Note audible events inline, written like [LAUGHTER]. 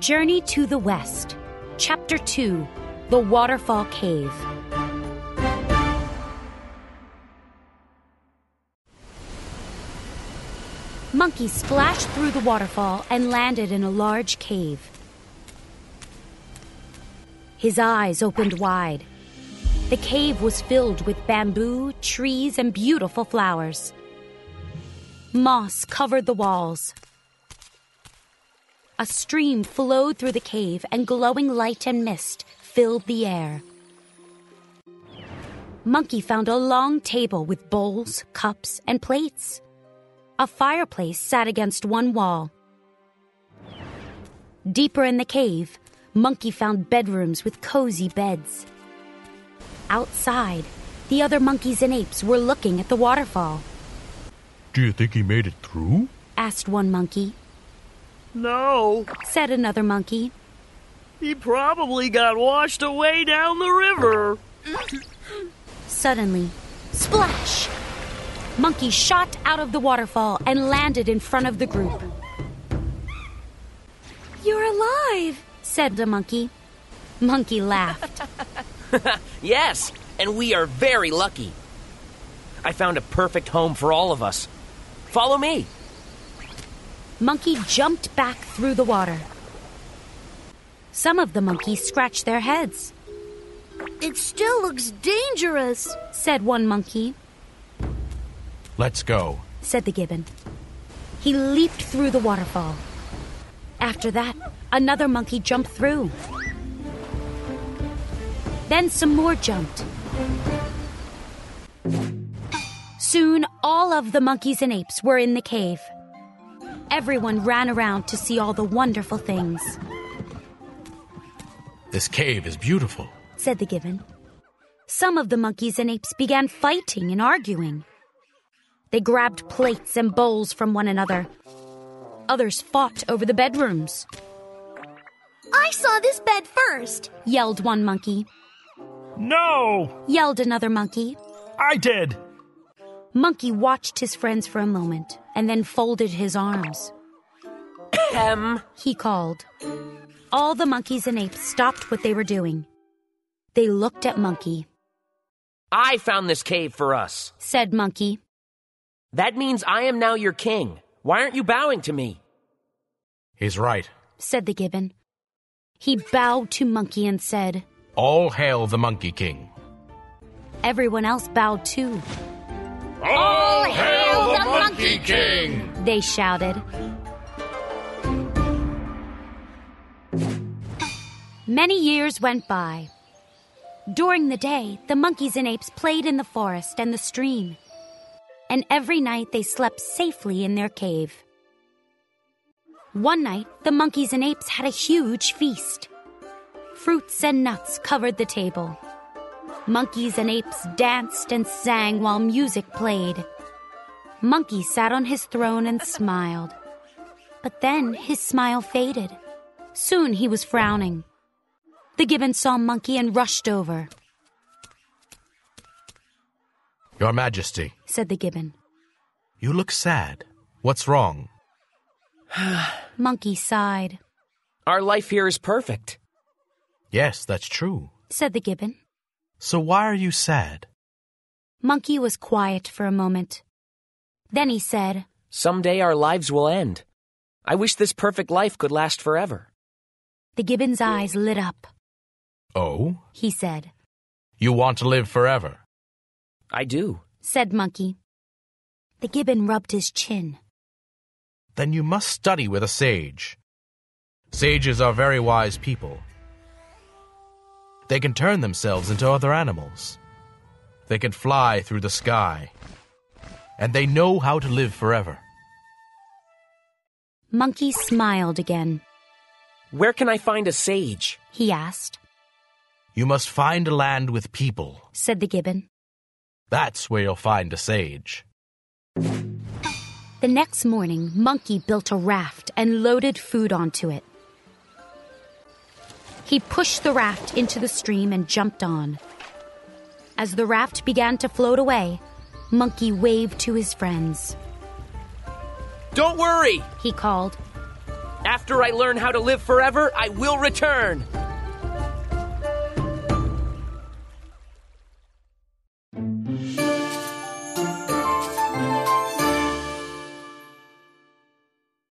Journey to the West, Chapter 2 The Waterfall Cave. Monkey splashed through the waterfall and landed in a large cave. His eyes opened wide. The cave was filled with bamboo, trees, and beautiful flowers. Moss covered the walls. A stream flowed through the cave, and glowing light and mist filled the air. Monkey found a long table with bowls, cups, and plates. A fireplace sat against one wall. Deeper in the cave, Monkey found bedrooms with cozy beds. Outside, the other monkeys and apes were looking at the waterfall. Do you think he made it through? asked one monkey. No, Said another monkey. he probably got washed away down the river. Suddenly, splash! Monkey shot out of the waterfall and landed in front of the group. You're alive, said the monkey. Monkey laughed. [LAUGHS] Yes, and we are very lucky. I found a perfect home for all of us. Follow me. Monkey jumped back through the water. Some of the monkeys scratched their heads, It still looks dangerous. said one monkey, Let's go. said the gibbon. He leaped through the waterfall. After that, another monkey jumped through. Then some more jumped. Soon, all of the monkeys and apes were in the cave. Everyone ran around to see all the wonderful things, This cave is beautiful. said the gibbon. Some of the monkeys and apes began fighting and arguing. They grabbed plates and bowls from one another. Others fought over the bedrooms, I saw this bed first. yelled one monkey. No! Yelled another monkey. I did! Monkey watched his friends for a moment and then folded his arms. Hem. He called. All the monkeys and apes stopped what they were doing. They looked at Monkey, I found this cave for us. said Monkey. That means I am now your king. Why aren't you bowing to me? He's right. said the gibbon. He bowed to Monkey and said, All hail the Monkey King. Everyone else bowed too. All hail the Monkey King! They shouted. Many years went by. During the day, the monkeys and apes played in the forest and the stream. And every night they slept safely in their cave. One night, the monkeys and apes had a huge feast. Fruits and nuts covered the table. Monkeys and apes danced and sang while music played. Monkey sat on his throne and smiled. But then his smile faded. Soon he was frowning. The gibbon saw Monkey and rushed over, Your Majesty, said the gibbon. you look sad. What's wrong? [SIGHS] Monkey sighed, Our life here is perfect. Yes, that's true. said the gibbon. So why are you sad? Monkey was quiet for a moment. Then he said, Someday our lives will end. I wish this perfect life could last forever. The gibbon's eyes lit up. Oh? He said, You want to live forever? I do. said Monkey. The gibbon rubbed his chin. Then you must study with a sage. Sages are very wise people. They can turn themselves into other animals. They can fly through the sky. And they know how to live forever. Monkey smiled again. Where can I find a sage? He asked, You must find a land with people. said the gibbon. That's where you'll find a sage. The next morning, Monkey built a raft and loaded food onto it. He pushed the raft into the stream and jumped on. As the raft began to float away, Monkey waved to his friends. Don't worry. He called, After I learn how to live forever, I will return.